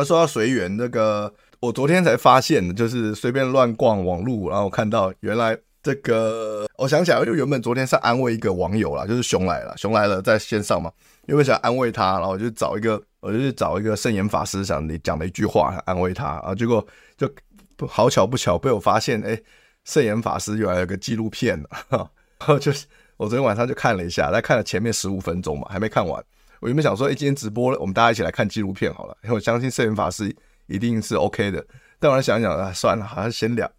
要说到随缘，那个我昨天才发现的，就是随便乱逛网路，然后看到原来这个，我想起来，就原本昨天是安慰一个网友啦，就是熊来了，熊来了在线上嘛，因为想安慰他，然后我就找一个，我就去找一个圣严法师想你讲的一句话安慰他啊，结果就好巧不巧被我发现，哎，圣严法师原来有个纪录片，然后就是我昨天晚上就看了一下，再看了前面十五分钟嘛，还没看完。我原本想说，哎，今天直播了，我们大家一起来看纪录片好了。因为我相信圣严法师一定是 OK 的。但我来想想啊，算了，还是先聊，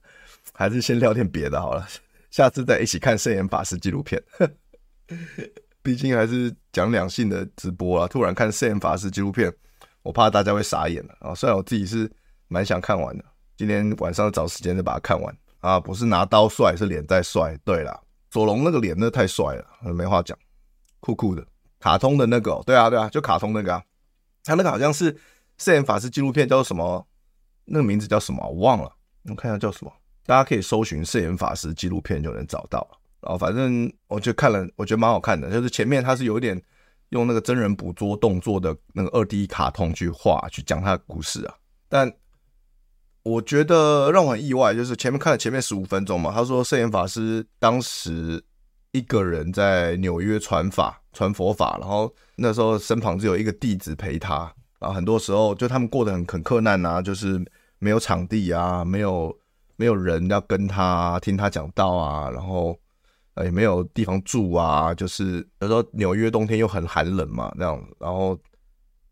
还是先聊点别的好了。下次再一起看圣严法师纪录片。毕竟还是讲两性的直播啊，突然看圣严法师纪录片，我怕大家会傻眼了啊。虽然我自己是蛮想看完的，今天晚上找时间就把它看完啊。不是拿刀帅，是脸在帅。对啦，左龙那个脸那太帅了，没话讲，酷酷的。卡通的那个、对啊，对啊，就卡通那个啊，他那个好像是圣严法师纪录片，叫做什么？那个名字叫什么？我忘了，我看一下叫什么。大家可以搜寻圣严法师纪录片就能找到。然后反正我就看了，我觉得蛮好看的，就是前面他是有点用那个真人捕捉动作的那个二 D 卡通去画，去讲他的故事啊。但我觉得让我很意外，就是前面看了前面十五分钟嘛，他说摄影法师当时。一个人在纽约传法、传佛法，然后那时候身旁只有一个弟子陪他，然后很多时候就他们过得很很困难啊，就是没有场地啊，没有没有人要跟他听他讲道啊，然后也没有地方住啊，就是有时候纽约冬天又很寒冷嘛，这样，然后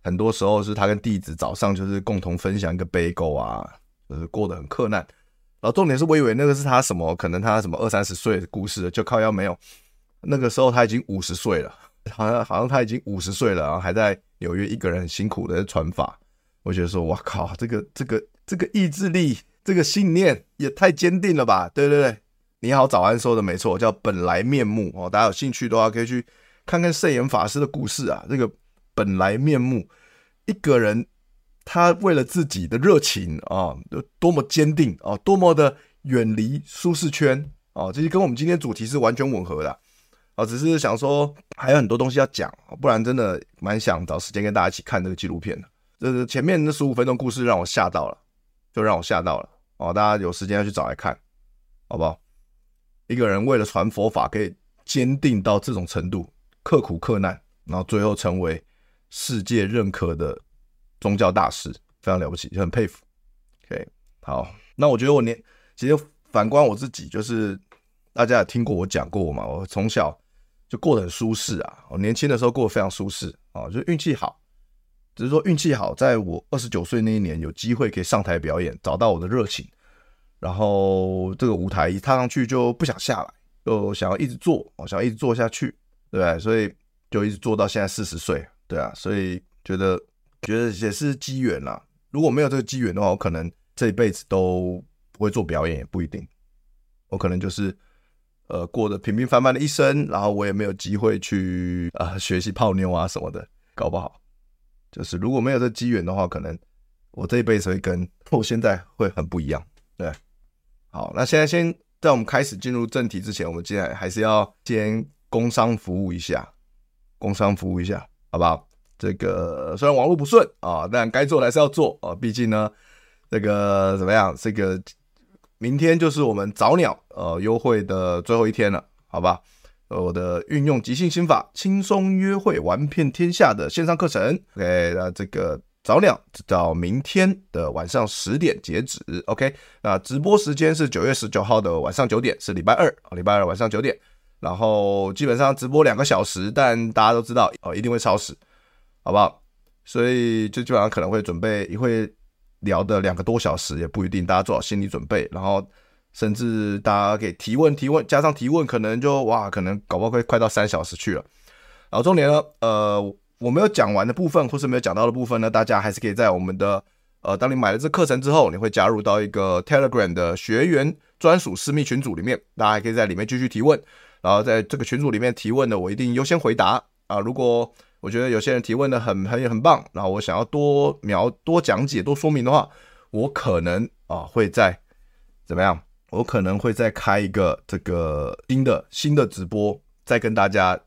很多时候是他跟弟子早上就是共同分享一个杯垢啊，就是过得很困难。然后重点是我以为那个是他什么，可能他什么二三十岁的故事，就靠腰没有。那个时候他已经五十岁了，好像好像他已经五十岁了，然后还在纽约一个人很辛苦的传法。我觉得说，哇靠，这个这个这个意志力，这个信念也太坚定了吧？对对对，你好，早安说的没错，叫本来面目哦。大家有兴趣的话，可以去看看圣严法师的故事啊。这个本来面目，一个人。他为了自己的热情啊，多么坚定啊，多么的远离舒适圈啊，这些跟我们今天主题是完全吻合的啊。只是想说还有很多东西要讲，不然真的蛮想找时间跟大家一起看这个纪录片的。这是前面那十五分钟故事让我吓到了，就让我吓到了哦。大家有时间要去找来看，好不好？一个人为了传佛法，可以坚定到这种程度，刻苦克难，然后最后成为世界认可的。宗教大师非常了不起，就很佩服。OK，好，那我觉得我年其实反观我自己，就是大家也听过我讲过嘛，我从小就过得很舒适啊。我年轻的时候过得非常舒适啊，就运气好，只是说运气好，在我二十九岁那一年有机会可以上台表演，找到我的热情，然后这个舞台一踏上去就不想下来，就想要一直做，我想要一直做下去，对不对？所以就一直做到现在四十岁，对啊，所以觉得。觉得也是机缘啦，如果没有这个机缘的话，我可能这一辈子都不会做表演，也不一定。我可能就是呃过得平平凡凡的一生，然后我也没有机会去啊、呃、学习泡妞啊什么的，搞不好就是如果没有这机缘的话，可能我这一辈子会跟我现在会很不一样。对，好，那现在先在我们开始进入正题之前，我们今天还是要先工商服务一下，工商服务一下，好不好？这个虽然网络不顺啊，但该做还是要做啊。毕竟呢，这个怎么样？这个明天就是我们早鸟呃优惠的最后一天了，好吧？呃，我的运用即兴心法，轻松约会，玩遍天下的线上课程。OK，那这个早鸟直到明天的晚上十点截止。OK，那直播时间是九月十九号的晚上九点，是礼拜二，礼拜二晚上九点。然后基本上直播两个小时，但大家都知道哦，一定会超时，好不好？所以就基本上可能会准备，也会聊的两个多小时，也不一定，大家做好心理准备。然后甚至大家给提问，提问加上提问，可能就哇，可能搞不好会快到三小时去了。然后重点呢，呃。我没有讲完的部分，或是没有讲到的部分呢，大家还是可以在我们的呃，当你买了这课程之后，你会加入到一个 Telegram 的学员专属私密群组里面，大家还可以在里面继续提问。然后在这个群组里面提问的，我一定优先回答啊。如果我觉得有些人提问的很很很棒，然后我想要多描多讲解多说明的话，我可能啊会在怎么样，我可能会再开一个这个新的新的直播，再跟大家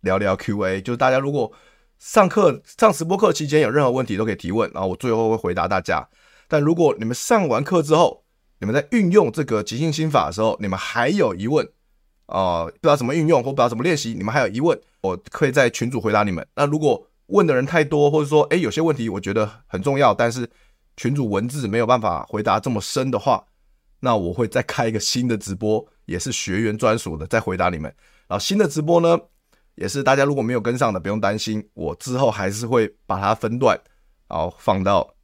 聊聊 QA，就是大家如果。上课上直播课期间有任何问题都可以提问，然后我最后会回答大家。但如果你们上完课之后，你们在运用这个即兴心法的时候，你们还有疑问啊、不知道怎么运用或不知道怎么练习，你们还有疑问，我可以在群组回答你们。那如果问的人太多，或者说诶有些问题我觉得很重要，但是群主文字没有办法回答这么深的话，那我会再开一个新的直播，也是学员专属的，再回答你们。然后新的直播呢，也是大家如果没有跟上的，不用担心，我之后还是会把它分段，然后放到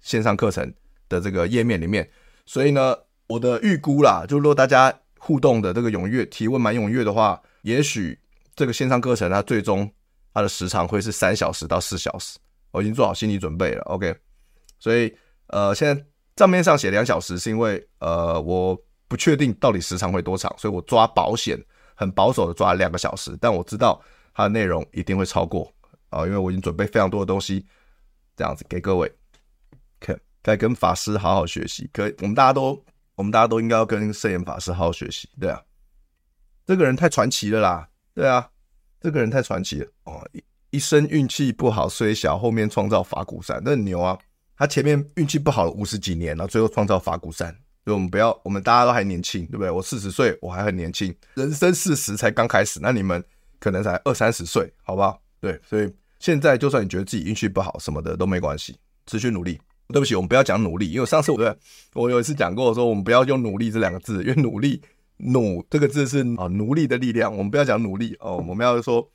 线上课程的这个页面里面。所以呢，我的预估啦，就如果大家互动的这个踊跃提问蛮踊跃的话，也许这个线上课程它最终它的时长会是三小时到四小时。我已经做好心理准备了，OK。所以呃，现在账面上写两小时，是因为呃我不确定到底时长会多长，所以我抓保险。很保守的抓两个小时，但我知道它的内容一定会超过啊，因为我已经准备非常多的东西，这样子给各位看，该跟法师好好学习。可我们大家都，我们大家都应该要跟圣严法师好好学习，对啊，这个人太传奇了啦，对啊，这个人太传奇了哦，一一生运气不好虽小，后面创造法鼓山，那很牛啊，他前面运气不好了五十几年，然后最后创造法鼓山。所以我们不要，我们大家都还年轻，对不对？我四十岁，我还很年轻，人生四十才刚开始，那你们可能才二三十岁，好不好？对，所以现在就算你觉得自己运气不好什么的都没关系，持续努力。对不起，我们不要讲努力，因为上次我对我有一次讲过说，我们不要用努力这两个字，因为努力努这个字是啊奴隶的力量，我们不要讲努力哦，我们要说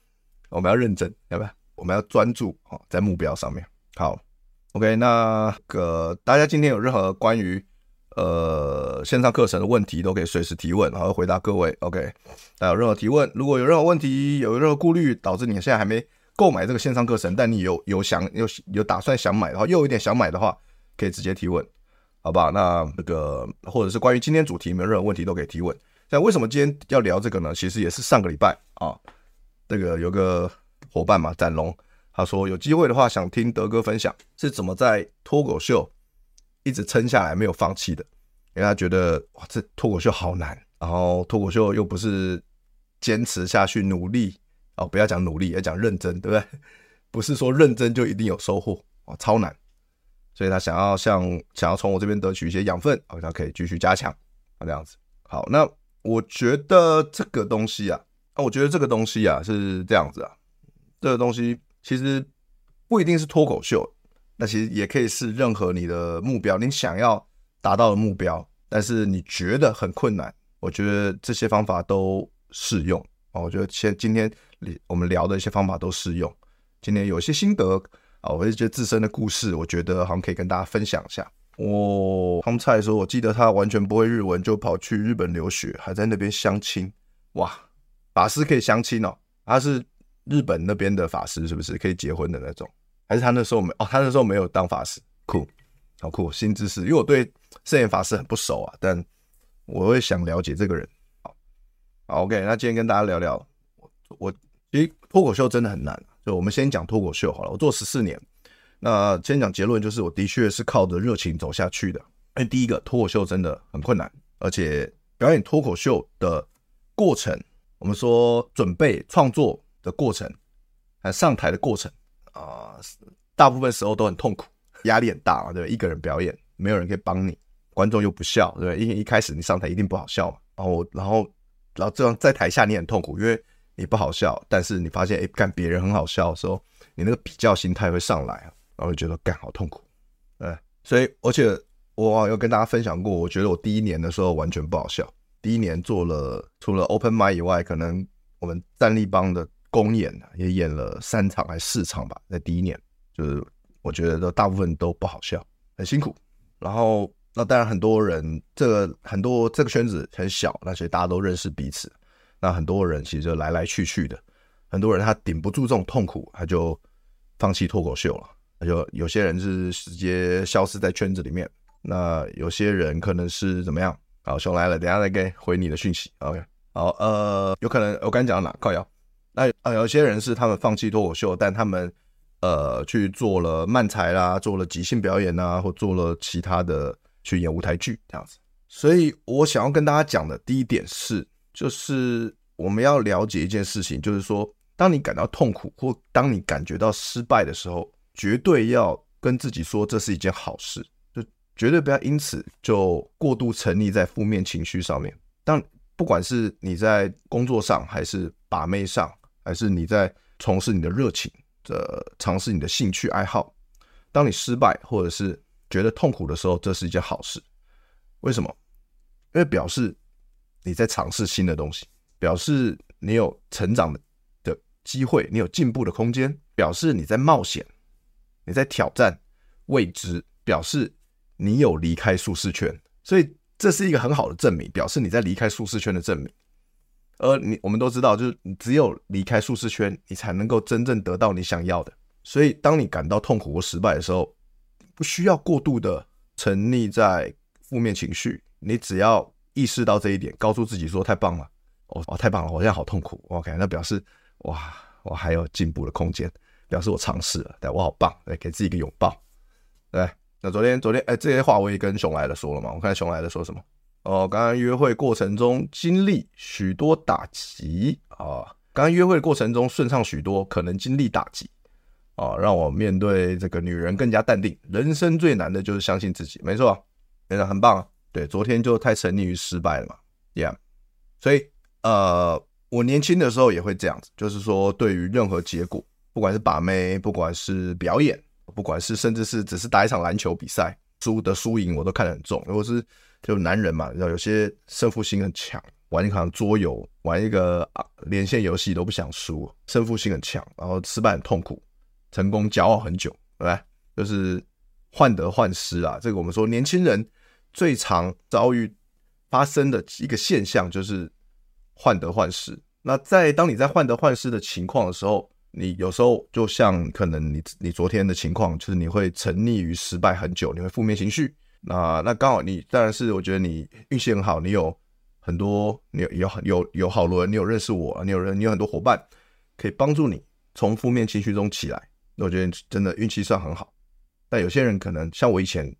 我们要认真，要不要？我们要专注哦，在目标上面。好，OK，那个大家今天有任何关于呃，线上课程的问题都可以随时提问，然后回答各位。OK，大家有任何提问，如果有任何问题，有任何顾虑，导致你现在还没购买这个线上课程，但你有有想有有打算想买的话，又有一点想买的话，可以直接提问，好吧？那那个或者是关于今天主题没有任何问题都可以提问。那为什么今天要聊这个呢？其实也是上个礼拜啊，这个有个伙伴嘛，展龙，他说有机会的话想听德哥分享是怎么在脱口秀。一直撑下来没有放弃的，因为他觉得哇，这脱口秀好难，然后脱口秀又不是坚持下去努力哦，不要讲努力，要讲认真，对不对？不是说认真就一定有收获哦，超难，所以他想要像想要从我这边得取一些养分，好，他可以继续加强啊，这样子。好，那我觉得这个东西啊，我觉得这个东西啊是这样子啊，这个东西其实不一定是脱口秀。那其实也可以是任何你的目标，你想要达到的目标，但是你觉得很困难，我觉得这些方法都适用啊。我觉得现今天我们聊的一些方法都适用。今天有一些心得啊，我一些自身的故事，我觉得好像可以跟大家分享一下。我汤菜说，我记得他完全不会日文，就跑去日本留学，还在那边相亲。哇，法师可以相亲哦，他是日本那边的法师，是不是可以结婚的那种？还是他那时候没哦，他那时候没有当法师，酷，好酷，新知识。因为我对圣严法师很不熟啊，但我会想了解这个人。好，好，OK，那今天跟大家聊聊，我我其实脱口秀真的很难，就我们先讲脱口秀好了。我做十四年，那先讲结论，就是我的确是靠着热情走下去的。因为第一个脱口秀真的很困难，而且表演脱口秀的过程，我们说准备创作的过程，还上台的过程。啊、大部分时候都很痛苦，压力很大嘛，对吧？一个人表演，没有人可以帮你，观众又不笑，对不对？因为一开始你上台一定不好笑嘛，然后，然后，然后这样在台下你很痛苦，因为你不好笑，但是你发现，哎，看别人很好笑的时候，你那个比较心态会上来，然后就觉得干好痛苦，对，所以而且我有跟大家分享过，我觉得我第一年的时候完全不好笑。第一年做了除了 Open Mic 以外，可能我们战力帮的公演也演了三场还四场吧，在第一年就是我觉得大部分都不好笑，很辛苦。然后那当然很多人这个很多这个圈子很小，那所以大家都认识彼此。那很多人其实就来来去去的，很多人他顶不住这种痛苦，他就放弃脱口秀了。那就有些人是直接消失在圈子里面，那有些人可能是怎么样？好，熊来了，等下再给回你的讯息。OK，好，呃，有可能我刚讲到哪靠腰？那呃，有些人是他们放弃脱口秀，但他们呃去做了漫才啦，做了即兴表演呐，或做了其他的去演舞台剧这样子。所以我想要跟大家讲的第一点是。就是我们要了解一件事情，就是说，当你感到痛苦或当你感觉到失败的时候，绝对要跟自己说这是一件好事，就绝对不要因此就过度沉溺在负面情绪上面。当不管是你在工作上，还是把妹上，还是你在从事你的热情的尝试你的兴趣爱好，当你失败或者是觉得痛苦的时候，这是一件好事。为什么？因为表示。你在尝试新的东西，表示你有成长的的机会，你有进步的空间，表示你在冒险，你在挑战未知，表示你有离开舒适圈，所以这是一个很好的证明，表示你在离开舒适圈的证明。而你我们都知道，就是你只有离开舒适圈，你才能够真正得到你想要的。所以，当你感到痛苦或失败的时候，不需要过度的沉溺在负面情绪，你只要。意识到这一点，告诉自己说：“太棒了，哦哦，太棒了！我现在好痛苦。”OK，那表示哇，我还有进步的空间，表示我尝试了，对，我好棒，来给自己一个拥抱。对，那昨天昨天哎，这些话我也跟熊来了说了嘛。我看熊来了说什么？哦，刚刚约会过程中经历许多打击啊，刚刚约会过程中顺畅许多，可能经历打击啊，让我面对这个女人更加淡定。人生最难的就是相信自己，没错，真的很棒啊。对，昨天就太沉溺于失败了嘛，Yeah，所以呃，我年轻的时候也会这样子，就是说，对于任何结果，不管是把妹，不管是表演，不管是甚至是只是打一场篮球比赛，输的输赢我都看得很重。如果是就男人嘛，然后有些胜负心很强，玩一场桌游，玩一个啊连线游戏都不想输，胜负心很强，然后失败很痛苦，成功骄傲很久，对吧？就是患得患失啊。这个我们说年轻人。最常遭遇发生的一个现象就是患得患失。那在当你在患得患失的情况的时候，你有时候就像可能你你昨天的情况，就是你会沉溺于失败很久，你会负面情绪。那那刚好你当然是我觉得你运气很好，你有很多你有有有有好多人，你有认识我，你有人你有很多伙伴可以帮助你从负面情绪中起来。那我觉得真的运气算很好。但有些人可能像我以前，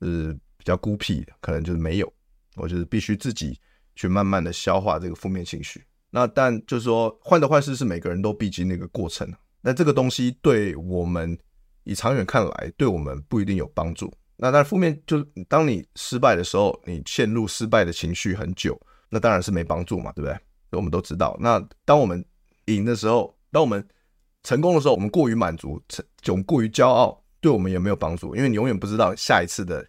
是。比较孤僻，可能就是没有，我就是必须自己去慢慢的消化这个负面情绪。那但就是说，患得患失是每个人都必经的一个过程。那这个东西对我们以长远看来，对我们不一定有帮助。那但负面就是当你失败的时候，你陷入失败的情绪很久，那当然是没帮助嘛，对不对？我们都知道。那当我们赢的时候，当我们成功的时候，我们过于满足，成就过于骄傲，对我们也没有帮助，因为你永远不知道下一次的。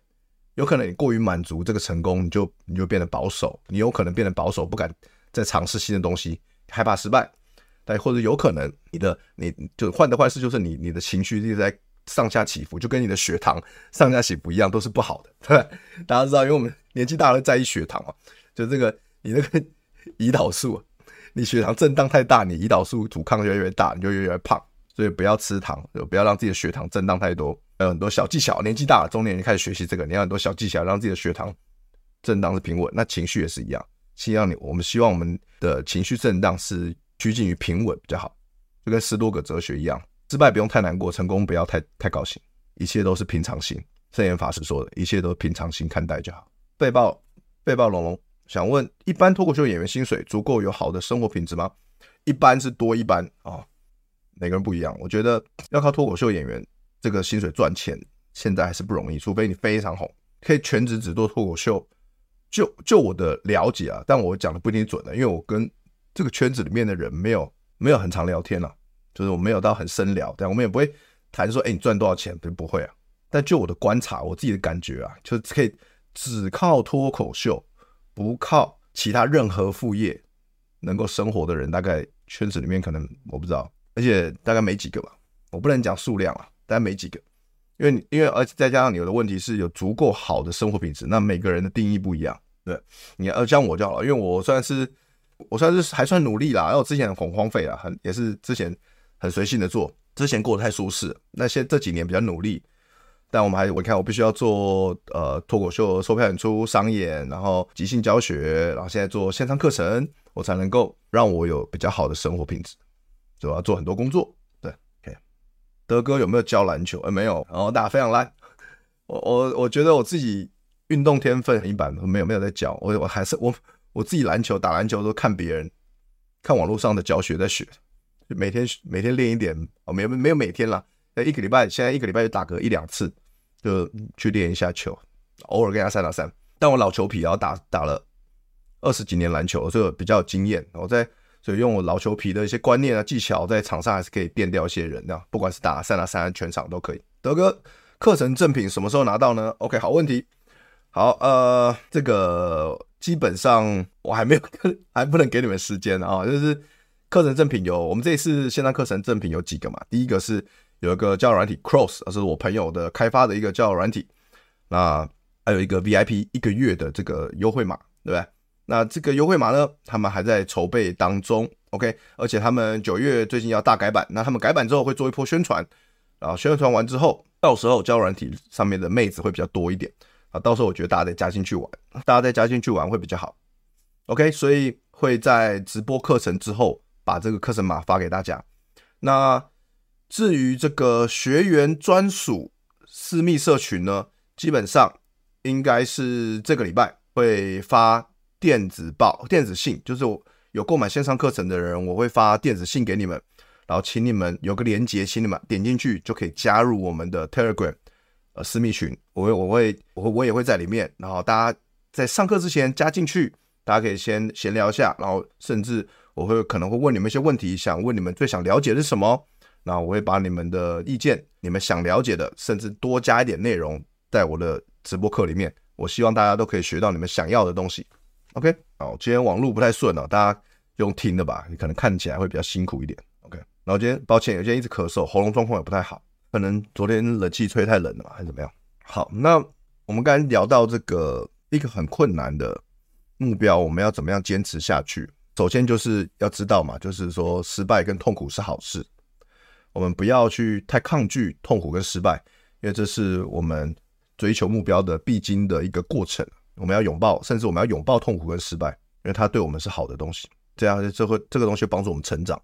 有可能你过于满足这个成功，你就你就变得保守，你有可能变得保守，不敢在尝试新的东西，害怕失败。但或者有可能你的你就患得患失，就是你你的情绪一直在上下起伏，就跟你的血糖上下起伏一样，都是不好的，对？大家知道，因为我们年纪大了在意血糖嘛，就这个你那个 胰岛素，你血糖震荡太大，你胰岛素阻抗就越来越大，你就越来越胖。所以不要吃糖，就不要让自己的血糖震荡太多。有很多小技巧，年纪大了，中年人开始学习这个，你要很多小技巧，让自己的血糖震荡是平稳。那情绪也是一样，希望你，我们希望我们的情绪震荡是趋近于平稳比较好。就跟斯多葛哲学一样，失败不用太难过，成功不要太太高兴，一切都是平常心。圣严法师说的，一切都是平常心看待就好。被爆被爆龙龙想问：一般脱口秀演员薪水足够有好的生活品质吗？一般是多一般啊。哦每个人不一样，我觉得要靠脱口秀演员这个薪水赚钱，现在还是不容易，除非你非常红，可以全职只做脱口秀。就就我的了解啊，但我讲的不一定准的，因为我跟这个圈子里面的人没有没有很常聊天了，就是我没有到很深聊，但我们也不会谈说，哎，你赚多少钱？不不会啊。但就我的观察，我自己的感觉啊，就是可以只靠脱口秀，不靠其他任何副业能够生活的人，大概圈子里面可能我不知道，而且大概没几个吧。我不能讲数量啊，大概没几个。因为因为而且再加上你有的问题是有足够好的生活品质，那每个人的定义不一样。对，你要像我就好了，因为我算是我算是还算努力啦，然后我之前很荒废啊，很也是之前很随性的做，之前过得太舒适，那些这几年比较努力，但我们还我看我必须要做呃脱口秀售票演出商演，然后即兴教学，然后现在做线上课程，我才能够让我有比较好的生活品质，就要做很多工作。德哥有没有教篮球？呃，没有，然后打非常烂，我我我觉得我自己。运动天分很一般，没有没有在教我，我还是我我自己篮球打篮球都看别人，看网络上的教学在学，每天每天练一点哦，没有没有每天啦，一个礼拜现在一个礼拜就打个一两次，就去练一下球，偶尔跟他三打三。但我老球皮，然后打打了二十几年篮球，所以我比较有经验。我在所以用我老球皮的一些观念啊技巧，在场上还是可以电掉一些人的，不管是打三打三全场都可以。德哥课程赠品什么时候拿到呢？OK，好问题。好，呃，这个基本上我还没有，还不能给你们时间啊。就是课程赠品有，我们这一次线上课程赠品有几个嘛？第一个是有一个交友软体 Cross，是我朋友的开发的一个交友软体。那还有一个 VIP 一个月的这个优惠码，对不对？那这个优惠码呢，他们还在筹备当中，OK。而且他们九月最近要大改版，那他们改版之后会做一波宣传，然后宣传完之后，到时候交软体上面的妹子会比较多一点。啊，到时候我觉得大家再加进去玩，大家再加进去玩会比较好。OK，所以会在直播课程之后把这个课程码发给大家。那至于这个学员专属私密社群呢，基本上应该是这个礼拜会发电子报、电子信，就是我有购买线上课程的人，我会发电子信给你们，然后请你们有个连接，请你们点进去就可以加入我们的 Telegram。呃，私密群，我会，我会，我会，我也会在里面。然后大家在上课之前加进去，大家可以先闲聊一下，然后甚至我会可能会问你们一些问题，想问你们最想了解的是什么。那我会把你们的意见，你们想了解的，甚至多加一点内容在我的直播课里面。我希望大家都可以学到你们想要的东西。OK，好，今天网络不太顺了，大家用听的吧，你可能看起来会比较辛苦一点。OK，然后今天抱歉，有些人一直咳嗽，喉咙状况也不太好。可能昨天冷气吹太冷了嘛，还是怎么样？好，那我们刚才聊到这个一个很困难的目标，我们要怎么样坚持下去？首先就是要知道嘛，就是说失败跟痛苦是好事，我们不要去太抗拒痛苦跟失败，因为这是我们追求目标的必经的一个过程。我们要拥抱，甚至我们要拥抱痛苦跟失败，因为它对我们是好的东西。这样这会这个东西帮助我们成长，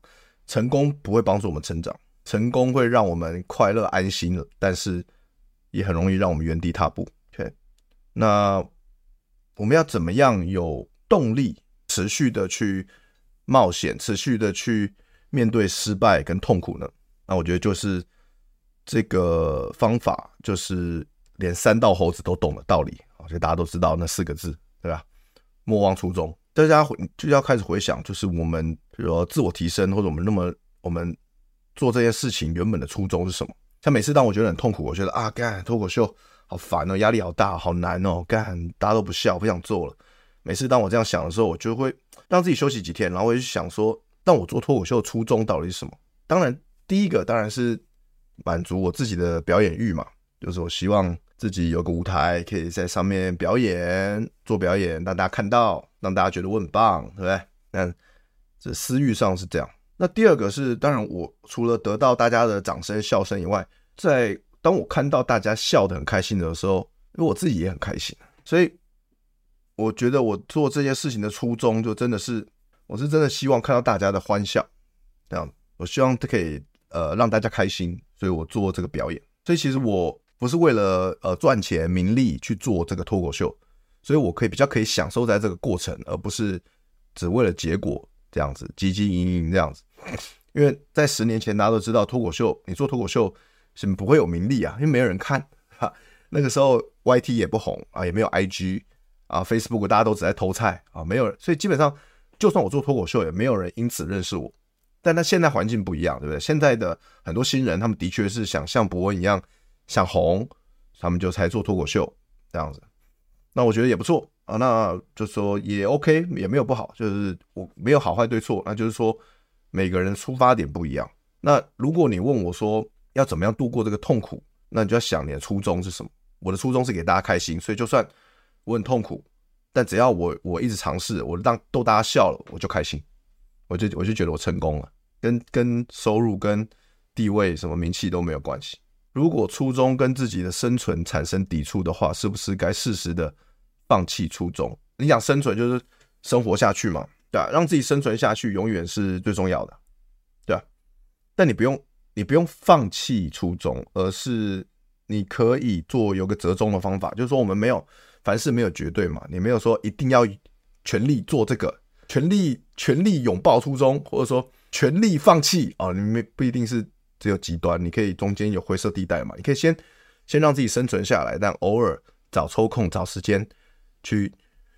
成功不会帮助我们成长。成功会让我们快乐安心了，但是也很容易让我们原地踏步。OK，那我们要怎么样有动力，持续的去冒险，持续的去面对失败跟痛苦呢？那我觉得就是这个方法，就是连三道猴子都懂的道理。我觉得大家都知道那四个字，对吧？莫忘初衷。大家就要开始回想，就是我们比如说自我提升，或者我们那么我们。做这件事情原本的初衷是什么？像每次当我觉得很痛苦，我觉得啊，干脱口秀好烦哦，压力好大，好难哦，干大家都不笑，不想做了。每次当我这样想的时候，我就会让自己休息几天，然后我就想说，但我做脱口秀的初衷到底是什么？当然，第一个当然是满足我自己的表演欲嘛，就是我希望自己有个舞台，可以在上面表演，做表演，让大家看到，让大家觉得我很棒，对不对？那这私欲上是这样。那第二个是，当然，我除了得到大家的掌声、笑声以外，在当我看到大家笑得很开心的时候，因为我自己也很开心，所以我觉得我做这件事情的初衷，就真的是，我是真的希望看到大家的欢笑，这样，我希望可以呃让大家开心，所以我做这个表演。所以其实我不是为了呃赚钱、名利去做这个脱口秀，所以我可以比较可以享受在这个过程，而不是只为了结果。这样子汲汲营营这样子，因为在十年前大家都知道脱口秀，你做脱口秀是不会有名利啊，因为没有人看哈。那个时候 YT 也不红啊，也没有 IG 啊，Facebook 大家都只在偷菜啊，没有人，所以基本上就算我做脱口秀，也没有人因此认识我。但他现在环境不一样，对不对？现在的很多新人，他们的确是想像博恩一样想红，他们就才做脱口秀这样子。那我觉得也不错啊，那就说也 OK，也没有不好，就是我没有好坏对错，那就是说每个人出发点不一样。那如果你问我说要怎么样度过这个痛苦，那你就要想你的初衷是什么。我的初衷是给大家开心，所以就算我很痛苦，但只要我我一直尝试，我让逗大家笑了，我就开心，我就我就觉得我成功了，跟跟收入跟地位什么名气都没有关系。如果初衷跟自己的生存产生抵触的话，是不是该适时的放弃初衷？你想生存就是生活下去嘛，对吧？让自己生存下去永远是最重要的，对吧？但你不用你不用放弃初衷，而是。你可以做有个折中的方法，就是说我们没有凡事没有绝对嘛，你没有说一定要全力做这个，全力全力拥抱初衷，或者说全力放弃啊，你没不一定是只有极端，你可以中间有灰色地带嘛，你可以先先让自己生存下来，但偶尔找抽空找时间去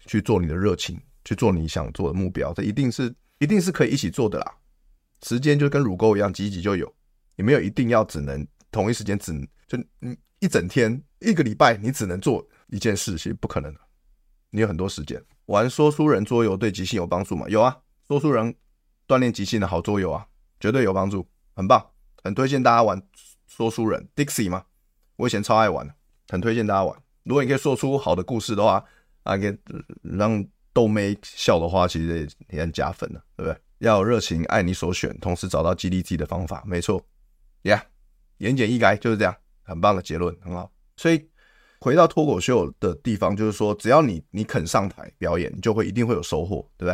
去做你的热情，去做你想做的目标，这一定是一定是可以一起做的啦。时间就跟乳沟一样，挤一挤就有，也没有一定要只能同一时间只。就你一整天一个礼拜，你只能做一件事，其实不可能的。你有很多时间玩说书人桌游，对即兴有帮助吗？有啊，说书人锻炼即兴的好桌游啊，绝对有帮助，很棒，很推荐大家玩说书人 Dixie 吗？我以前超爱玩，很推荐大家玩。如果你可以说出好的故事的话，啊，给让逗妹笑的话，其实也很加分的，对不对？要有热情，爱你所选，同时找到激励自己的方法，没错，Yeah，言简意赅就是这样。很棒的结论，很好。所以回到脱口秀的地方，就是说，只要你你肯上台表演，你就会一定会有收获，对不对？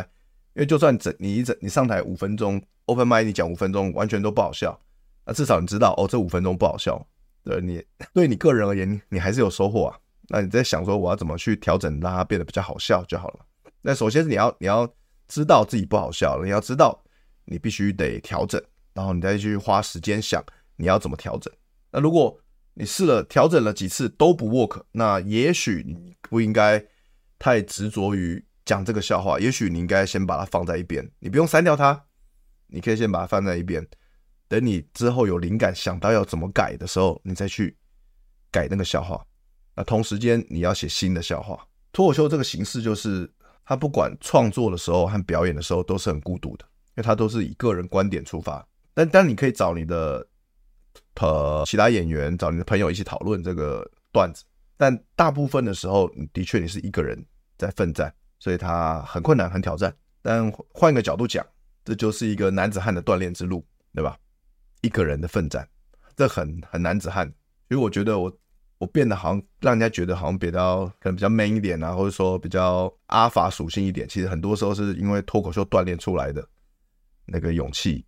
因为就算整你一整你上台五分钟，open m i d 你讲五分钟完全都不好笑，那至少你知道哦，这五分钟不好笑，对你对你个人而言，你还是有收获啊。那你在想说我要怎么去调整，让它变得比较好笑就好了。那首先是你要你要知道自己不好笑了，你要知道你必须得调整，然后你再去花时间想你要怎么调整。那如果你试了调整了几次都不 work，那也许你不应该太执着于讲这个笑话，也许你应该先把它放在一边，你不用删掉它，你可以先把它放在一边，等你之后有灵感想到要怎么改的时候，你再去改那个笑话。那同时间你要写新的笑话。脱口秀这个形式就是，它不管创作的时候和表演的时候都是很孤独的，因为它都是以个人观点出发。但但你可以找你的。和其他演员找你的朋友一起讨论这个段子，但大部分的时候，的确你是一个人在奋战，所以他很困难、很挑战。但换一个角度讲，这就是一个男子汉的锻炼之路，对吧？一个人的奋战，这很很男子汉。所以我觉得我我变得好像让人家觉得好像比较可能比较 man 一点啊，或者说比较阿法属性一点。其实很多时候是因为脱口秀锻炼出来的那个勇气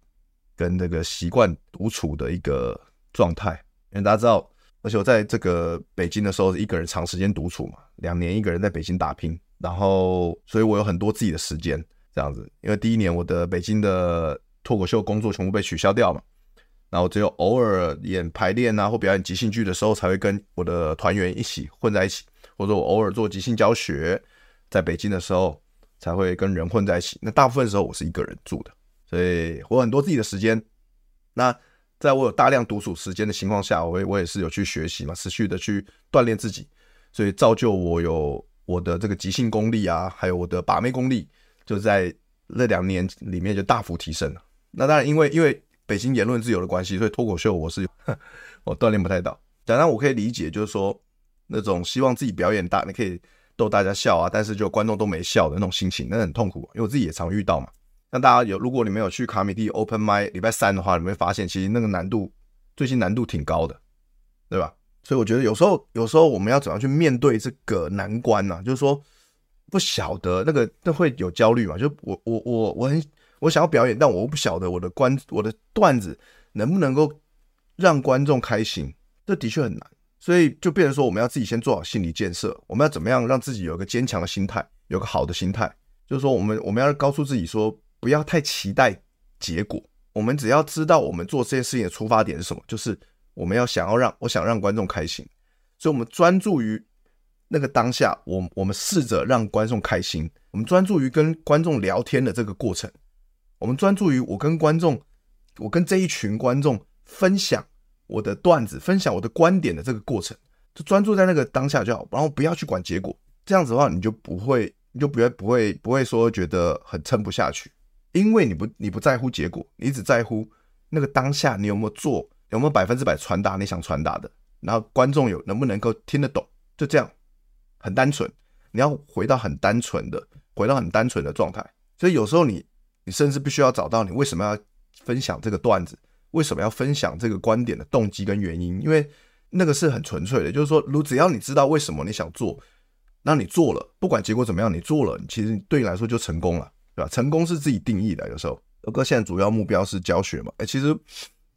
跟那个习惯独处的一个。状态，因为大家知道，而且我在这个北京的时候，一个人长时间独处嘛，两年一个人在北京打拼，然后，所以我有很多自己的时间，这样子。因为第一年我的北京的脱口秀工作全部被取消掉嘛，然后只有偶尔演排练啊或表演即兴剧的时候，才会跟我的团员一起混在一起，或者我偶尔做即兴教学，在北京的时候才会跟人混在一起。那大部分时候我是一个人住的，所以我很多自己的时间。那在我有大量独处时间的情况下，我我也是有去学习嘛，持续的去锻炼自己，所以造就我有我的这个即兴功力啊，还有我的把妹功力，就在那两年里面就大幅提升了。那当然，因为因为北京言论自由的关系，所以脱口秀我是 我锻炼不太到。当然，我可以理解，就是说那种希望自己表演大，你可以逗大家笑啊，但是就观众都没笑的那种心情，那很痛苦，因为我自己也常遇到嘛。那大家有，如果你没有去卡米蒂 Open Mic 礼拜三的话，你会发现其实那个难度最近难度挺高的，对吧？所以我觉得有时候有时候我们要怎样去面对这个难关呢、就是说不晓得那个那会有焦虑嘛？就我我我我很我想要表演，但我不晓得我的观我的段子能不能够让观众开心，这的确很难。所以就变成说我们要自己先做好心理建设，我们要怎么样让自己有一个坚强的心态，有个好的心态，就是说我们我们要告诉自己说。不要太期待结果，我们只要知道我们做这件事情的出发点是什么，就是我们要想要让我想让观众开心，所以我们专注于那个当下，我我们试着让观众开心，我们专注于跟观众聊天的这个过程，我们专注于我跟观众我跟这一群观众分享我的段子，分享我的观点的这个过程，就专注在那个当下就好，然后不要去管结果。这样子的话，你就不会，你就不会不会不会说觉得很撑不下去，因为你不你不在乎结果，你只在乎那个当下你有没有做，有没有百分之百传达你想传达的，然后观众有能不能够听得懂，就这样，很单纯。你要回到很单纯的，回到很单纯的状态。所以有时候你你甚至必须要找到你为什么要分享这个段子，为什么要分享这个观点的动机跟原因，因为那个是很纯粹的，就是说，如只要你知道为什么你想做。那你做了，不管结果怎么样，你做了，其实对你来说就成功了，对吧？成功是自己定义的。有时候，哥现在主要目标是教学嘛？哎，其实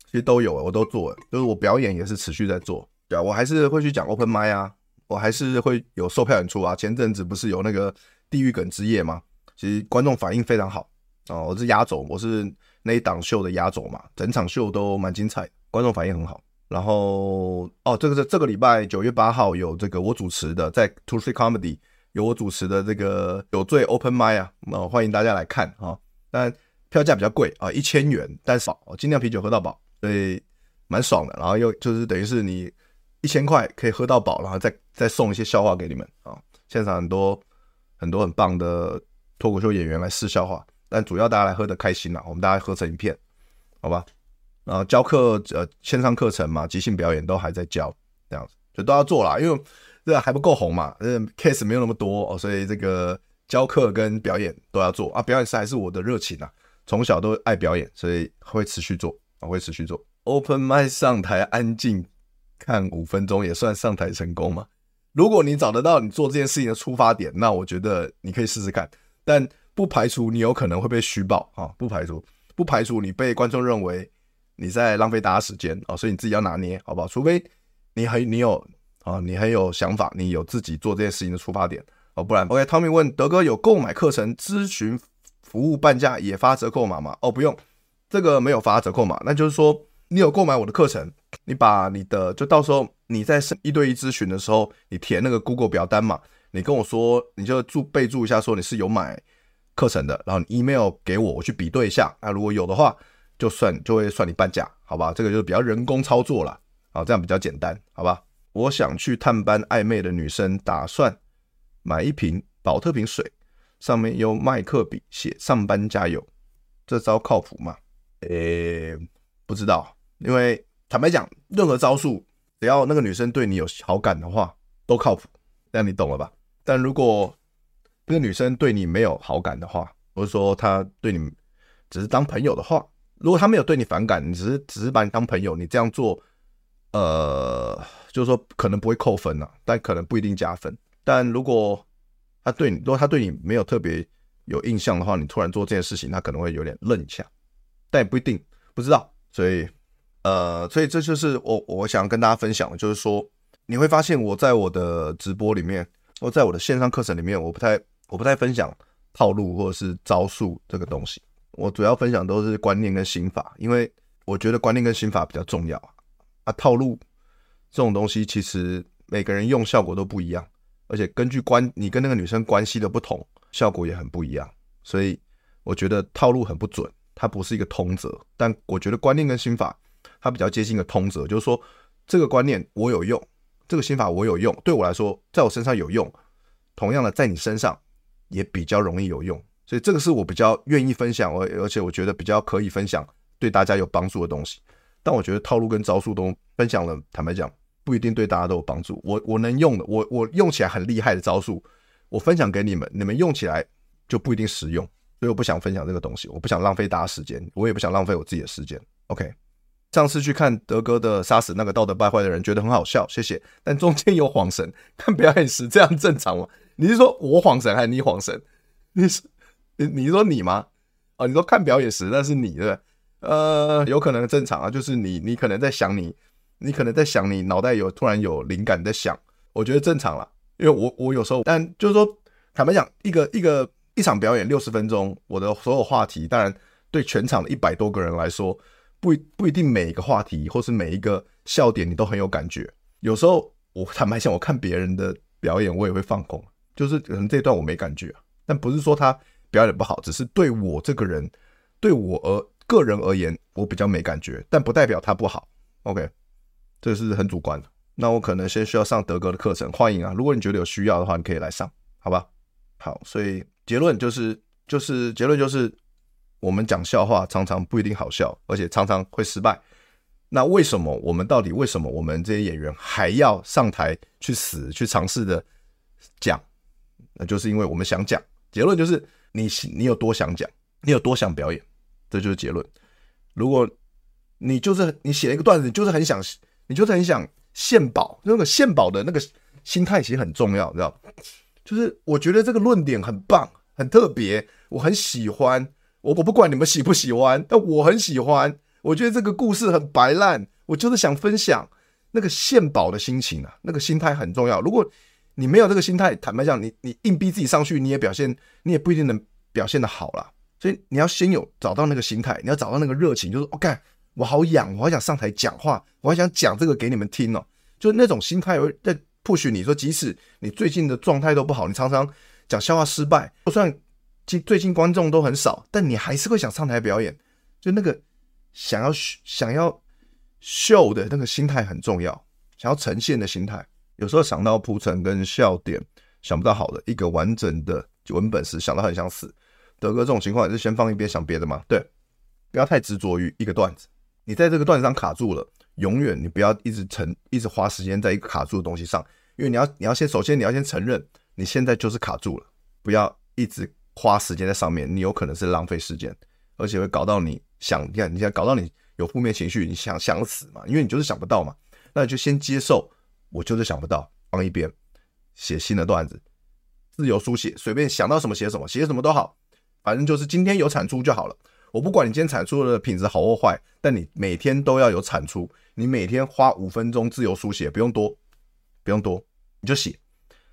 其实都有，我都做，就是我表演也是持续在做，对啊，我还是会去讲 open m i 啊，我还是会有售票演出啊。前阵子不是有那个地狱梗之夜吗？其实观众反应非常好哦，我是压轴，我是那一档秀的压轴嘛，整场秀都蛮精彩，观众反应很好。然后哦，这个是这个礼拜九月八号有这个我主持的，在 Two Three Comedy 有我主持的这个有罪 Open Mic 啊，那欢迎大家来看哈。但票价比较贵啊，一千元，但是哦，精酿啤酒喝到饱，所以蛮爽的。然后又就是等于是你一千块可以喝到饱，然后再再送一些笑话给你们啊。现场很多很多很棒的脱口秀演员来试笑话，但主要大家来喝得开心啦，我们大家喝成一片，好吧？然后教课，呃，线上课程嘛，即兴表演都还在教，这样子就都要做啦，因为这还不够红嘛，呃，case 没有那么多哦，所以这个教课跟表演都要做啊。表演是还是我的热情啊，从小都爱表演，所以会持续做我，会持续做。Open m i 上台安静看五分钟也算上台成功嘛？如果你找得到你做这件事情的出发点，那我觉得你可以试试看，但不排除你有可能会被虚报啊，不排除，不排除你被观众认为。你在浪费大家时间啊，所以你自己要拿捏，好不好？除非你很你有啊，你很有想法，你有自己做这件事情的出发点哦，不然。OK，Tommy 问德哥有购买课程咨询服务半价也发折扣码吗？哦，不用，这个没有发折扣码。那就是说，你有购买我的课程，你把你的就到时候你在一对一咨询的时候，你填那个 Google 表单嘛，你跟我说，你就注备注一下说你是有买课程的，然后你 email 给我，我去比对一下。那如果有的话。就算就会算你半价，好吧？这个就是比较人工操作了，好，这样比较简单，好吧？我想去探班暧昧的女生，打算买一瓶宝特瓶水，上面用麦克笔写“上班加油”，这招靠谱吗？诶，不知道，因为坦白讲，任何招数，只要那个女生对你有好感的话，都靠谱，这样你懂了吧？但如果那个女生对你没有好感的话，或者说她对你只是当朋友的话，如果她没有对你反感，你只是只是把你当朋友，你这样做，呃，就是说可能不会扣分啊，但可能不一定加分。但如果他对你，如果他对你没有特别有印象的话，你突然做这件事情，他可能会有点愣一下，但也不一定，不知道。所以，呃，所以这就是我我想跟大家分享的，就是说你会发现我在我的直播里面，我在我的线上课程里面，我不太我不太分享套路或者是招数这个东西。我主要分享都是观念跟心法，因为我觉得观念跟心法比较重要啊。套路这种东西，其实每个人用效果都不一样，而且根据关你跟那个女生关系的不同，效果也很不一样。所以我觉得套路很不准，它不是一个通则。但我觉得观念跟心法，它比较接近一个通则，就是说这个观念我有用，这个心法我有用，对我来说，在我身上有用，同样的在你身上也比较容易有用。所以这个是我比较愿意分享，而而且我觉得比较可以分享，对大家有帮助的东西。但我觉得套路跟招数都分享了，坦白讲不一定对大家都有帮助。我我能用的，我我用起来很厉害的招数，我分享给你们，你们用起来就不一定实用。所以我不想分享这个东西，我不想浪费大家时间，我也不想浪费我自己的时间。OK，上次去看德哥的杀死那个道德败坏的人，觉得很好笑，谢谢。但中间有晃神，看表演时这样正常吗？你是说我晃神还是你晃神？你是？你你说你吗？哦，你说看表演时那是你对不对？呃，有可能正常啊，就是你你可能在想你，你可能在想你脑袋有突然有灵感在想，我觉得正常啦，因为我我有时候，但就是说坦白讲，一个一个一场表演六十分钟，我的所有话题，当然对全场的一百多个人来说，不不一定每一个话题或是每一个笑点你都很有感觉。有时候我坦白讲，我看别人的表演，我也会放空，就是可能这段我没感觉，但不是说他。表演不好，只是对我这个人，对我而个人而言，我比较没感觉，但不代表他不好。OK，这是很主观的。那我可能先需要上德哥的课程，欢迎啊！如果你觉得有需要的话，你可以来上，好吧？好，所以结论就是，就是结论就是，我们讲笑话常常不一定好笑，而且常常会失败。那为什么我们到底为什么我们这些演员还要上台去死去尝试的讲？那就是因为我们想讲。结论就是你你有多想讲，你有多想表演，这就是结论。如果你就是你写了一个段子，就是很想，你就是很想献宝，那个献宝的那个心态其实很重要，你知道？就是我觉得这个论点很棒，很特别，我很喜欢。我我不管你们喜不喜欢，但我很喜欢。我觉得这个故事很白烂，我就是想分享那个献宝的心情啊，那个心态很重要。如果你没有这个心态，坦白讲，你你硬逼自己上去，你也表现，你也不一定能表现的好啦。所以你要先有找到那个心态，你要找到那个热情，就是 OK，，我好痒，我好想上台讲话，我还想讲这个给你们听哦。就那种心态会在 push 你说，即使你最近的状态都不好，你常常讲笑话失败，就算近最近观众都很少，但你还是会想上台表演，就那个。想要想要秀的那个心态很重要，想要呈现的心态，有时候想到铺陈跟笑点，想不到好的一个完整的文本时，想到很想死。德哥这种情况也是先放一边想别的嘛？对，不要太执着于一个段子，你在这个段子上卡住了，永远你不要一直沉，一直花时间在一个卡住的东西上，因为你要你要先首先你要先承认你现在就是卡住了，不要一直花时间在上面，你有可能是浪费时间，而且会搞到你。想你看，你想搞到你有负面情绪，你想想死嘛？因为你就是想不到嘛，那你就先接受，我就是想不到，放一边，写新的段子，自由书写，随便想到什么写什么，写什么都好，反正就是今天有产出就好了。我不管你今天产出的品质好或坏，但你每天都要有产出。你每天花五分钟自由书写，不用多，不用多，你就写，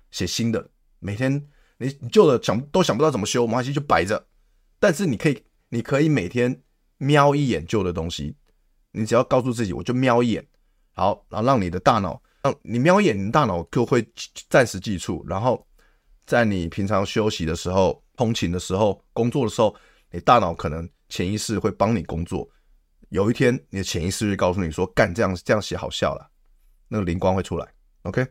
写新的。每天你旧的想都想不到怎么修，没关系，就摆着。但是你可以，你可以每天。瞄一眼旧的东西，你只要告诉自己，我就瞄一眼，好，然后让你的大脑，嗯你瞄一眼，你大脑就会暂时记住，然后在你平常休息的时候、通勤的时候、工作的时候，你大脑可能潜意识会帮你工作。有一天，你的潜意识会告诉你说：“干这样这样写好笑了。”那个灵光会出来。OK，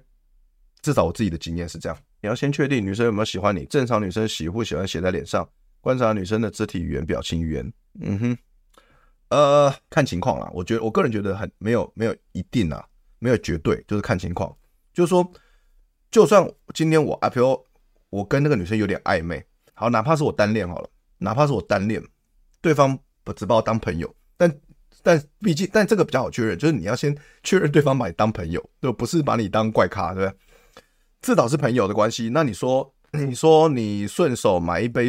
至少我自己的经验是这样。你要先确定女生有没有喜欢你，正常女生喜不喜欢写在脸上，观察女生的肢体语言、表情语言。嗯哼。呃，看情况啦。我觉得我个人觉得很没有没有一定啊，没有绝对，就是看情况。就是说，就算今天我啊，比如我跟那个女生有点暧昧，好，哪怕是我单恋好了，哪怕是我单恋，对方不只把我当朋友，但但毕竟但这个比较好确认，就是你要先确认对方把你当朋友，就不是把你当怪咖，对不对？至少是朋友的关系。那你说，你说你顺手买一杯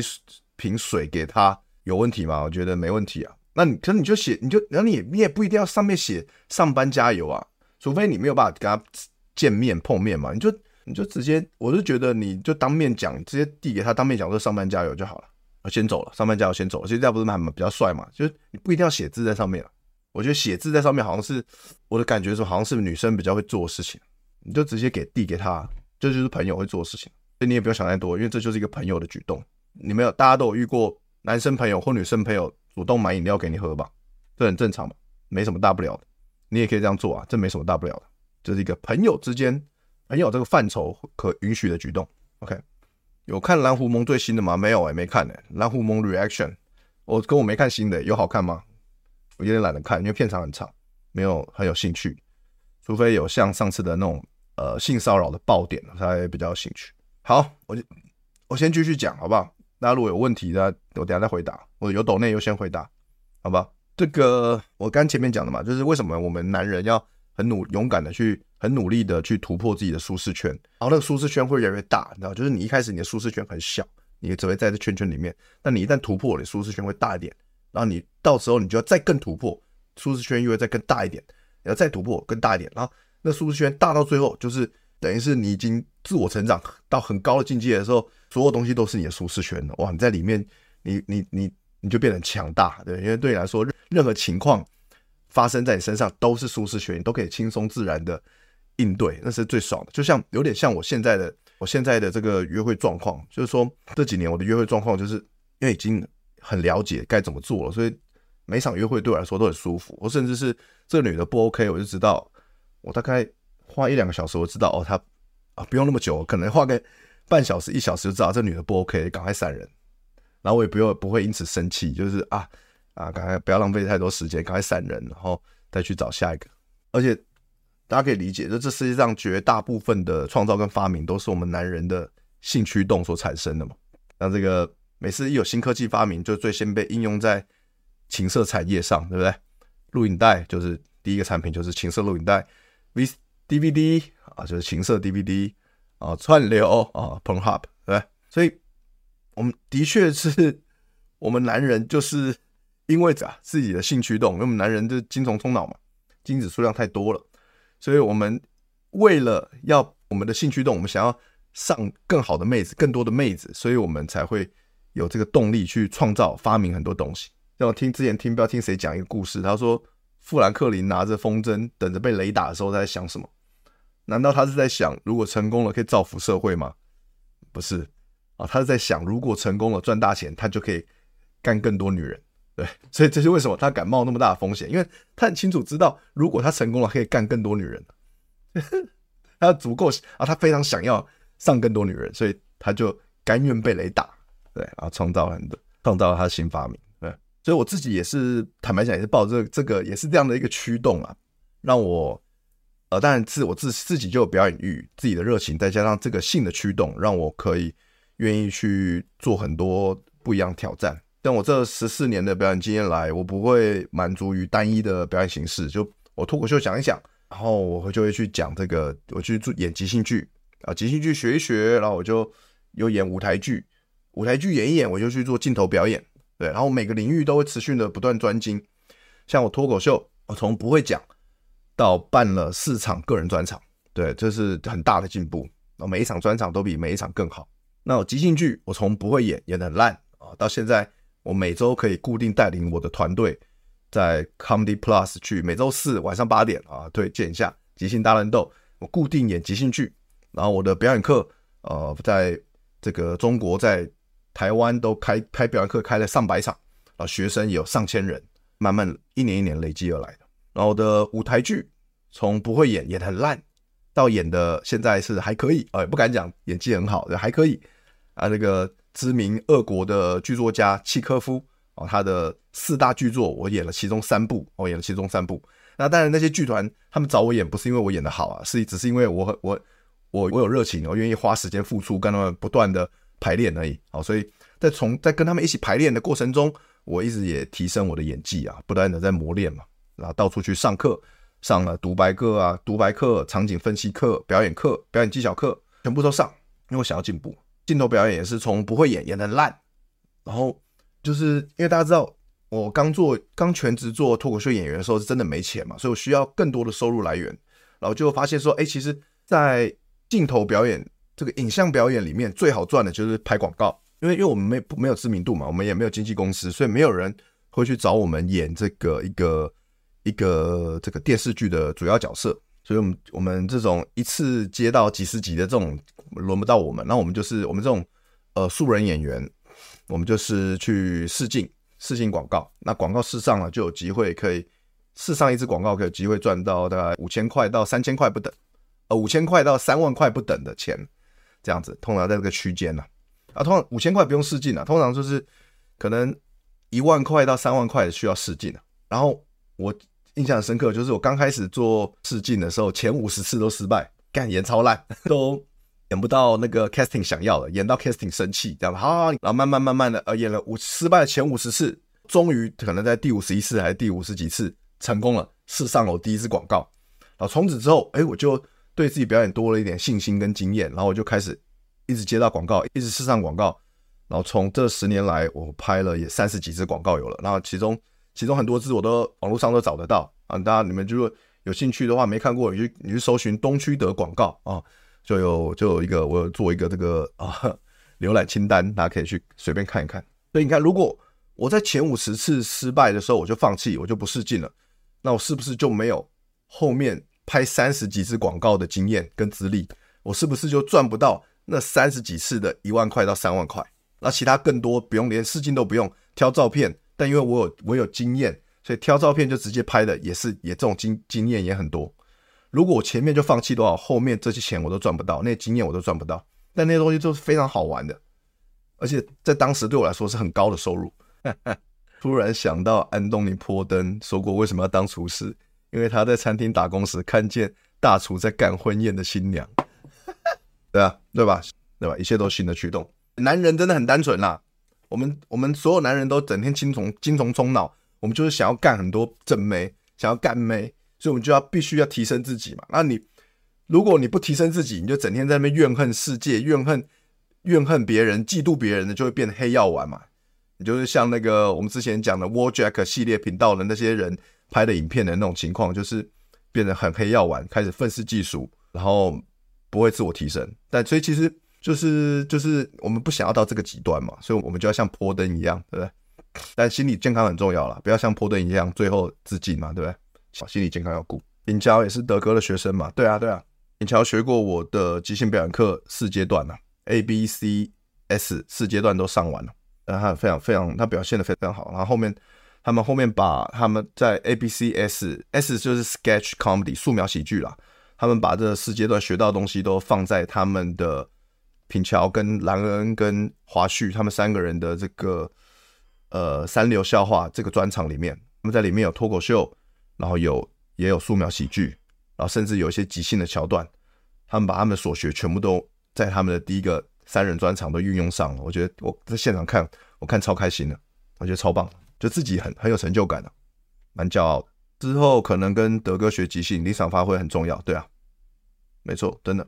瓶水给他，有问题吗？我觉得没问题啊。那你可能你就写，你就然后你也你也不一定要上面写上班加油啊，除非你没有办法跟他见面碰面嘛，你就你就直接，我是觉得你就当面讲，直接递给他当面讲说上班加油就好了。我先走了，上班加油先走了，其实这样不是蛮比较帅嘛？就是你不一定要写字在上面了，我觉得写字在上面好像是我的感觉说好像是女生比较会做的事情，你就直接给递给他，这就是朋友会做的事情，所以你也不用想太多，因为这就是一个朋友的举动。你没有大家都有遇过男生朋友或女生朋友。主动买饮料给你喝吧，这很正常嘛，没什么大不了的。你也可以这样做啊，这没什么大不了的，这是一个朋友之间朋友这个范畴可允许的举动。OK，有看蓝狐獴最新的吗？没有哎、没看呢、蓝狐獴 Reaction，我跟我没看新的、有好看吗？我有点懒得看，因为片长很长，没有很有兴趣。除非有像上次的那种呃性骚扰的爆点，才比较有兴趣。好，我就我先继续讲，好不好？大家如果有问题的，我等下再回答。我有抖内优先回答，好吧？这个我刚前面讲的嘛，就是为什么我们男人要很努勇敢的去很努力的去突破自己的舒适圈，然后那个舒适圈会越来越大，你知道？就是你一开始你的舒适圈很小，你只会在这圈圈里面，但你一旦突破，你舒适圈会大一点，然后你到时候你就要再更突破，舒适圈又会再更大一点，你要再突破更大一点，然后那舒适圈大到最后就是等于是你已经自我成长到很高的境界的时候。所有东西都是你的舒适圈了哇！你在里面，你你你你就变得强大，对，因为对你来说，任何情况发生在你身上都是舒适圈，你都可以轻松自然的应对，那是最爽的。就像有点像我现在的我现在的这个约会状况，就是说这几年我的约会状况，就是因为已经很了解该怎么做了，所以每场约会对我来说都很舒服。我甚至是这个女的不 OK，我就知道，我大概花一两个小时，我知道哦，她啊不用那么久，可能花个半小时一小时就知道这女的不 OK，赶快闪人。然后我也不用不会因此生气，就是啊啊，赶快不要浪费太多时间，赶快闪人，然后再去找下一个。而且大家可以理解，就这世界上绝大部分的创造跟发明都是我们男人的性驱动所产生的嘛。那这个每次一有新科技发明，就最先被应用在情色产业上，对不对？录影带就是第一个产品，就是情色录影带；V DVD 啊，就是情色 DVD 啊；串流啊，Pornhub，对不对？所以我们的确是我们男人就是因为啊自己的性驱动，因为我们男人就精虫充脑嘛，精子数量太多了，所以我们为了要我们的性驱动，我们想要。上更好的妹子，更多的妹子，所以我们才会有这个动力去创造、发明很多东西。像我听之前听不知道听谁讲一个故事，他说富兰克林拿着风筝等着被雷打的时候，他在想什么？难道他是在想如果成功了可以造福社会吗？不是啊，他是在想如果成功了赚大钱，他就可以干更多女人。对，所以这是为什么他敢冒那么大的风险，因为他很清楚知道，如果他成功了可以干更多女人，他足够啊，他非常想要。上更多女人，所以他就甘愿被雷打，对，然后创造了很多，创造了他的新发明，对，所以我自己也是坦白讲，也是抱着这个这个也是这样的一个驱动啊，让我呃，当然是我自自己就有表演欲，自己的热情，再加上这个性的驱动，让我可以愿意去做很多不一样挑战。但我这十四年的表演经验来，我不会满足于单一的表演形式，就我脱口秀讲一讲，然后我就会去讲这个，我去做演即兴剧。啊，即兴剧学一学，然后我就又演舞台剧，舞台剧演一演，我就去做镜头表演，对，然后每个领域都会持续的不断专精。像我脱口秀，我从不会讲到办了四场个人专场，对，这是很大的进步。然后每一场专场都比每一场更好。那我即兴剧，我从不会演，演得很烂啊，到现在我每周可以固定带领我的团队在 Comedy Plus 去每周四晚上八点啊，推荐一下即兴大乱斗，我固定演即兴剧。然后我的表演课，呃，在这个中国，在台湾都开开表演课开了上百场，啊，学生有上千人，慢慢一年一年累积而来的。然后我的舞台剧从不会演，演得很烂，到演的现在是还可以，呃，不敢讲演技很好，还可以。啊，那个知名俄国的剧作家契科夫，哦，他的四大剧作我演了其中三部，我演了其中三部。那当然那些剧团他们找我演，不是因为我演得好啊，是只是因为我我。我我有热情，我愿意花时间付出，跟他们不断的排练而已。好，所以在从在跟他们一起排练的过程中，我一直也提升我的演技啊，不断的在磨练嘛。然后到处去上课，上了独白课啊、独白课、场景分析课、表演课、表演技巧课，全部都上，因为我想要进步。镜头表演也是从不会演，演的烂。然后就是因为大家知道，我刚做刚全职做脱口秀演员的时候是真的没钱嘛，所以我需要更多的收入来源。然后就发现说，哎，其实，在镜头表演这个影像表演里面最好赚的就是拍广告，因为因为我们没没有知名度嘛，我们也没有经纪公司，所以没有人会去找我们演这个一个一个这个电视剧的主要角色，所以我们我们这种一次接到几十集的这种轮不到我们，那我们就是我们这种呃素人演员，我们就是去试镜试镜广告，那广告试上了就有机会可以试上一支广告，可以有机会赚到大概五千块到三千块不等。呃，五千块到三万块不等的钱，这样子，通常在这个区间呢，啊，通常五千块不用试镜了，通常就是可能一万块到三万块需要试镜。然后我印象深刻，就是我刚开始做试镜的时候，前五十次都失败，干演超烂，都演不到那个 casting 想要的，演到 casting 生气，这样子，好，好，然后慢慢慢慢的，呃，演了五失败的前五十次，终于可能在第五十一次还是第五十几次成功了，试上了我第一支广告，然后从此之后，哎，我就。对自己表演多了一点信心跟经验，然后我就开始一直接到广告，一直试上广告，然后从这十年来，我拍了也三十几支广告有了，然后其中其中很多字我都网络上都找得到啊，大家你们如果有兴趣的话，没看过你去你去搜寻东区德广告啊，就有就有一个我有做一个这个啊浏览清单，大家可以去随便看一看。所以你看，如果我在前五十次失败的时候我就放弃，我就不试镜了，那我是不是就没有后面？拍三十几次广告的经验跟资历，我是不是就赚不到那三十几次的一万块到三万块？那其他更多不用连试镜都不用挑照片，但因为我有我有经验，所以挑照片就直接拍的也是也这种经经验也很多。如果我前面就放弃多少，后面这些钱我都赚不到，那些经验我都赚不到。但那些东西都是非常好玩的，而且在当时对我来说是很高的收入。突然想到安东尼·波登说过为什么要当厨师，因为他在餐厅打工时看见大厨在干婚宴的新娘。对啊，对吧？对吧？一切都新的驱动。男人真的很单纯啦，我们我们所有男人都整天精虫精虫冲脑，我们就是想要干很多正妹，想要干妹。所以，我们就要必须要提升自己嘛。那你如果你不提升自己，你就整天在那边怨恨世界、怨恨怨恨别人、嫉妒别人的，就会变黑药丸嘛。你就是像那个我们之前讲的 War Jack 系列频道的那些人拍的影片的那种情况，就是变得很黑药丸，开始愤世嫉俗，然后不会自我提升。但所以其实就是就是我们不想要到这个极端嘛，所以我们就要像坡登一样，对不对？但心理健康很重要啦，不要像坡登一样最后自尽嘛，对不对？小心理健康要顾。尹乔也是德哥的学生嘛？对啊，对啊。尹乔学过我的即兴表演课四阶段了，A、B、C、S 四阶段都上完了。然后他非常非常，他表现得非常好。然后后面他们后面把他们在 A、B、C、S S 就是 Sketch Comedy 素描喜剧啦。他们把这四阶段学到的东西都放在他们的品乔跟兰恩跟华旭他们三个人的这个呃三流笑话这个专场里面。他们在里面有脱口秀。然后有也有素描喜剧，然后甚至有一些即兴的桥段，他们把他们所学全部都在他们的第一个三人专场都运用上了。我觉得我在现场看，我看超开心的，我觉得超棒，就自己很很有成就感的、蛮骄傲的。之后可能跟德哥学即兴，临场发挥很重要，对啊，没错，真的。